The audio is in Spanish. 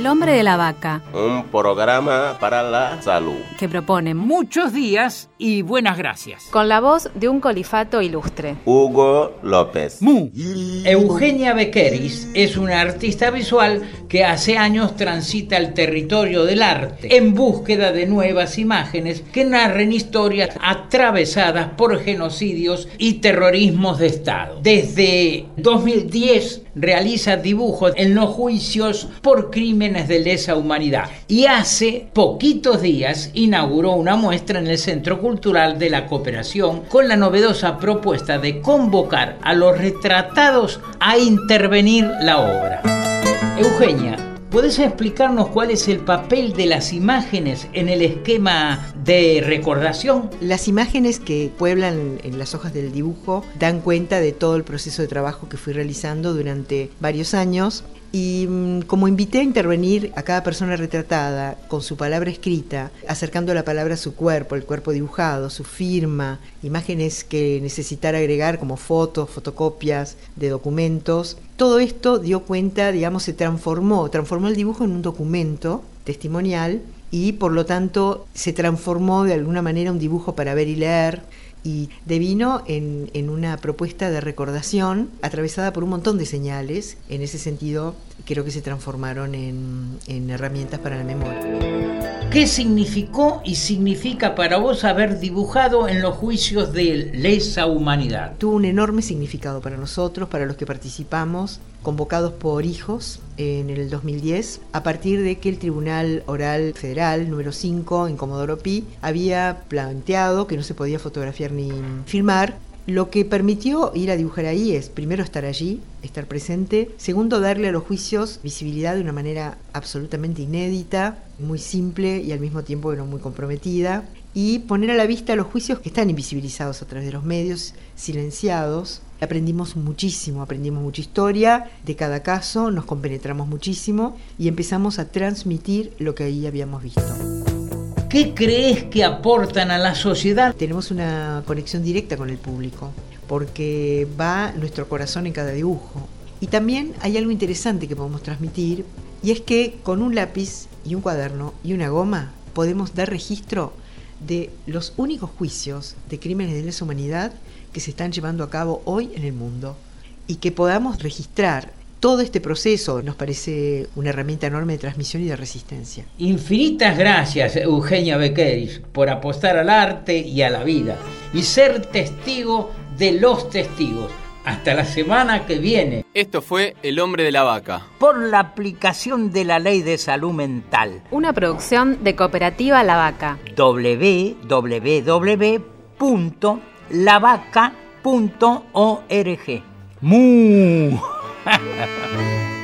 El hombre de la vaca, Un programa para la salud. que propone Muchos días y buenas gracias. Con la voz de un colifato ilustre. Hugo López. Mu. Eugenia Bequeris es una artista visual que hace años transita el territorio del arte en búsqueda de nuevas imágenes que narren historias atravesadas por genocidios y terrorismos de Estado. Desde 2010 realiza dibujos en los juicios por crímenes de lesa humanidad y hace poquitos días inauguró una muestra en el Centro Cultural de la Cooperación con la novedosa propuesta de convocar a los retratados a intervenir la obra. Eugenia, ¿puedes explicarnos cuál es el papel de las imágenes en el esquema de recordación? Las imágenes que pueblan en las hojas del dibujo dan cuenta de todo el proceso de trabajo que fui realizando durante varios años y mm, como invité a intervenir a cada persona retratada con su palabra escrita, acercando la palabra a su cuerpo, el cuerpo dibujado, su firma, imágenes que necesitara agregar como fotos, fotocopias de documentos, todo esto dio cuenta, digamos, se transformó, transformó el dibujo en un documento testimonial y por lo tanto se transformó de alguna manera un dibujo para ver y leer y devino en, en una propuesta de recordación atravesada por un montón de señales. En ese sentido, creo que se transformaron en, en herramientas para la memoria. ¿Qué significó y significa para vos haber dibujado en los juicios de lesa humanidad? Tuvo un enorme significado para nosotros, para los que participamos, convocados por hijos en el 2010, a partir de que el Tribunal Oral Federal número 5 en Comodoro Pi había planteado que no se podía fotografiar ni filmar. Lo que permitió ir a dibujar ahí es, primero, estar allí, estar presente, segundo, darle a los juicios visibilidad de una manera absolutamente inédita, muy simple y al mismo tiempo bueno, muy comprometida, y poner a la vista los juicios que están invisibilizados a través de los medios, silenciados. Aprendimos muchísimo, aprendimos mucha historia de cada caso, nos compenetramos muchísimo y empezamos a transmitir lo que ahí habíamos visto. ¿Qué crees que aportan a la sociedad? Tenemos una conexión directa con el público, porque va nuestro corazón en cada dibujo. Y también hay algo interesante que podemos transmitir, y es que con un lápiz y un cuaderno y una goma podemos dar registro de los únicos juicios de crímenes de lesa humanidad que se están llevando a cabo hoy en el mundo. Y que podamos registrar todo este proceso nos parece una herramienta enorme de transmisión y de resistencia. Infinitas gracias, Eugenia Bequeris, por apostar al arte y a la vida y ser testigo de los testigos. Hasta la semana que viene. Esto fue El hombre de la vaca. Por la aplicación de la ley de salud mental. Una producción de Cooperativa La Vaca. www.lavaca.org. ¡Mu! Ha ha ha ha.